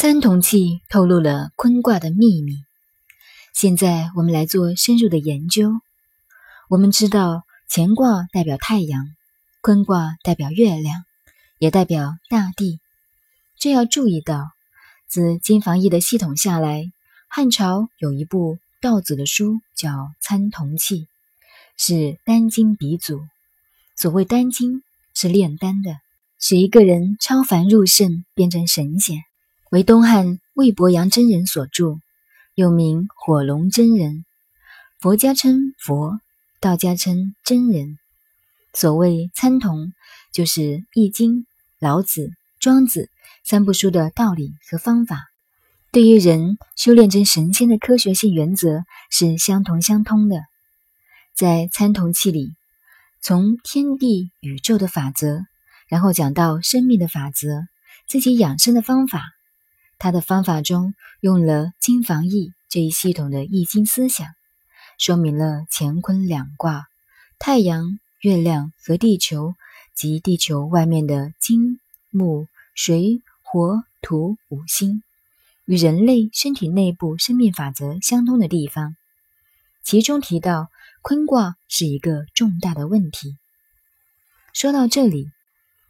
参同气透露了坤卦的秘密。现在我们来做深入的研究。我们知道乾卦代表太阳，坤卦代表月亮，也代表大地。这要注意到，自金房易的系统下来，汉朝有一部道子的书叫《参同契》，是丹经鼻祖。所谓丹经，是炼丹的，使一个人超凡入圣，变成神仙。为东汉魏伯阳真人所著，又名火龙真人。佛家称佛，道家称真人。所谓参同，就是《易经》、老子、庄子。三部书的道理和方法，对于人修炼成神仙的科学性原则是相同相通的。在参同气里，从天地宇宙的法则，然后讲到生命的法则，自己养生的方法。他的方法中用了金房易这一系统的易经思想，说明了乾坤两卦、太阳、月亮和地球及地球外面的金木水。火土五星与人类身体内部生命法则相通的地方，其中提到坤卦是一个重大的问题。说到这里，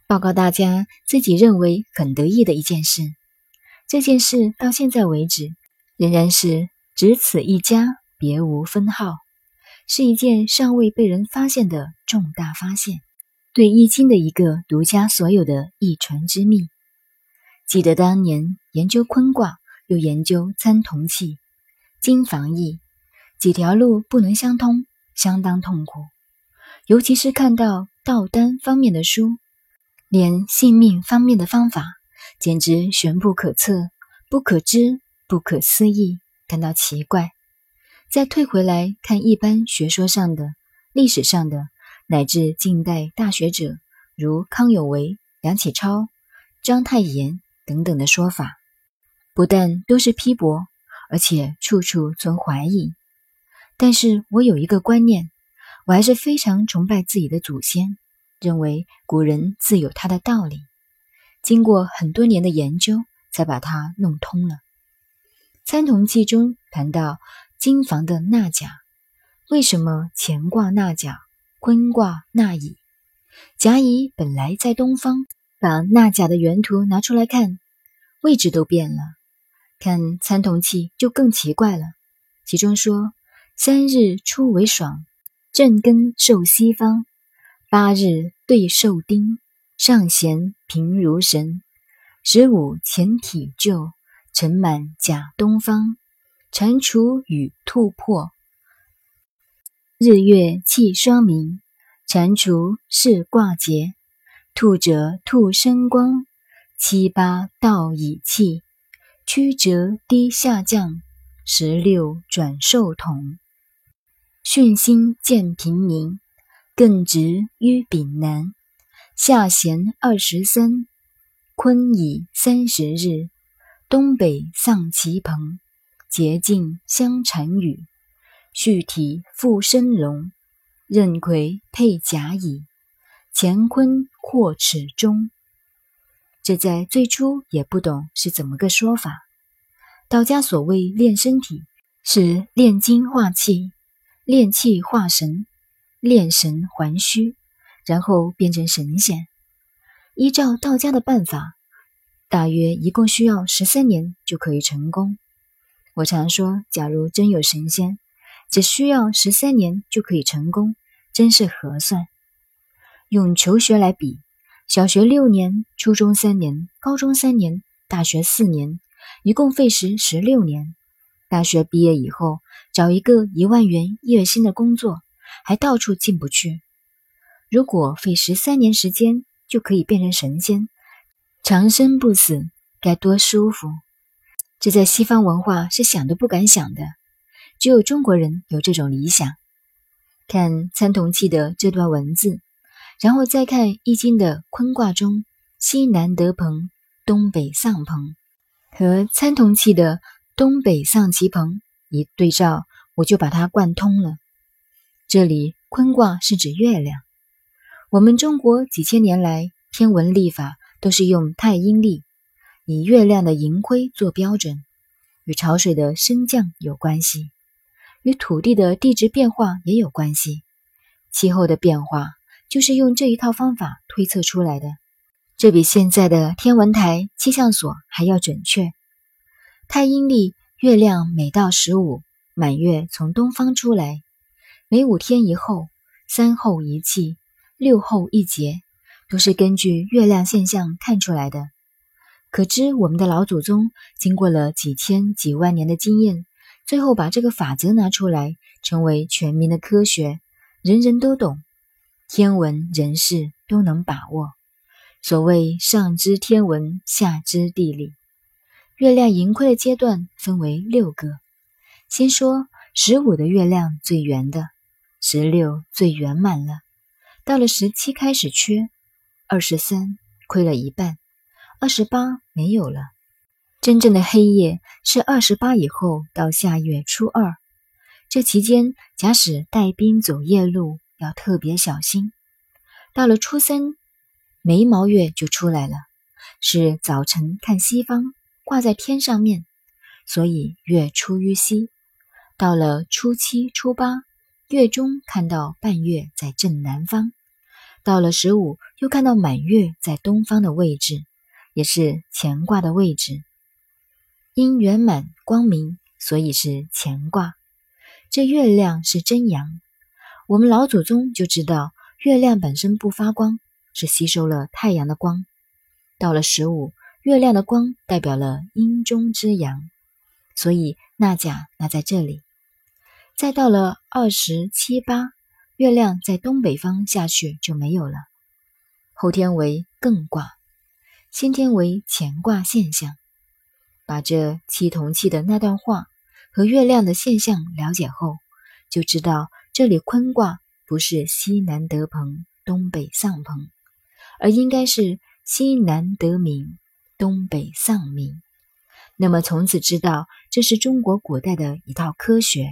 报告大家自己认为很得意的一件事，这件事到现在为止仍然是只此一家，别无分号，是一件尚未被人发现的重大发现，对易经的一个独家所有的一传之秘。记得当年研究坤卦，又研究参同气、经房易，几条路不能相通，相当痛苦。尤其是看到道丹方面的书，连性命方面的方法，简直玄不可测、不可知、不可思议，感到奇怪。再退回来看一般学说上的、历史上的，乃至近代大学者，如康有为、梁启超、章太炎。等等的说法，不但都是批驳，而且处处存怀疑。但是我有一个观念，我还是非常崇拜自己的祖先，认为古人自有他的道理。经过很多年的研究，才把它弄通了。参同记中谈到金房的纳甲，为什么乾卦纳甲，坤卦纳乙？甲乙本来在东方。把纳甲的原图拿出来看，位置都变了。看参同契就更奇怪了。其中说：三日出为爽，正根受西方；八日对受丁，上弦平如神；十五前体旧，尘满甲东方；蟾蜍与兔破，日月气双明；蟾蜍是卦节。兔者兔生光，七八道以气，曲折低下降，十六转受统。巽星见平明，艮直于丙南，下弦二十三，坤乙三十日，东北丧其朋，节尽相产羽，续体复生龙，壬癸配甲乙。乾坤阔齿中，这在最初也不懂是怎么个说法。道家所谓练身体，是炼精化气，炼气化神，炼神还虚，然后变成神仙。依照道家的办法，大约一共需要十三年就可以成功。我常说，假如真有神仙，只需要十三年就可以成功，真是合算。用求学来比，小学六年，初中三年，高中三年，大学四年，一共费时十六年。大学毕业以后，找一个一万元月薪的工作，还到处进不去。如果费十三年时间就可以变成神仙，长生不死，该多舒服！这在西方文化是想都不敢想的，只有中国人有这种理想。看参同契的这段文字。然后再看《易经》的坤卦中西南得朋，东北丧朋，和参同契的东北丧其朋一对照，我就把它贯通了。这里坤卦是指月亮。我们中国几千年来天文历法都是用太阴历，以月亮的盈亏做标准，与潮水的升降有关系，与土地的地质变化也有关系。气候的变化就是用这一套方法推测出来的，这比现在的天文台、气象所还要准确。太阴历月亮每到十五，满月从东方出来，每五天一后，三后一气，六后一节，都是根据月亮现象看出来的。可知我们的老祖宗经过了几千几万年的经验，最后把这个法则拿出来，成为全民的科学，人人都懂，天文人事都能把握。所谓上知天文，下知地理。月亮盈亏的阶段分为六个，先说十五的月亮最圆的，十六最圆满了，到了十七开始缺，二十三亏了一半。二十八没有了，真正的黑夜是二十八以后到下月初二，这期间假使带兵走夜路要特别小心。到了初三，眉毛月就出来了，是早晨看西方挂在天上面，所以月出于西。到了初七、初八，月中看到半月在正南方，到了十五又看到满月在东方的位置。也是乾卦的位置，因圆满光明，所以是乾卦。这月亮是真阳，我们老祖宗就知道，月亮本身不发光，是吸收了太阳的光。到了十五，月亮的光代表了阴中之阳，所以纳甲纳在这里。再到了二十七八，月亮在东北方下去就没有了。后天为艮卦。先天为乾卦现象，把这七同气的那段话和月亮的现象了解后，就知道这里坤卦不是西南得朋，东北丧朋，而应该是西南得明，东北丧明。那么从此知道这是中国古代的一套科学。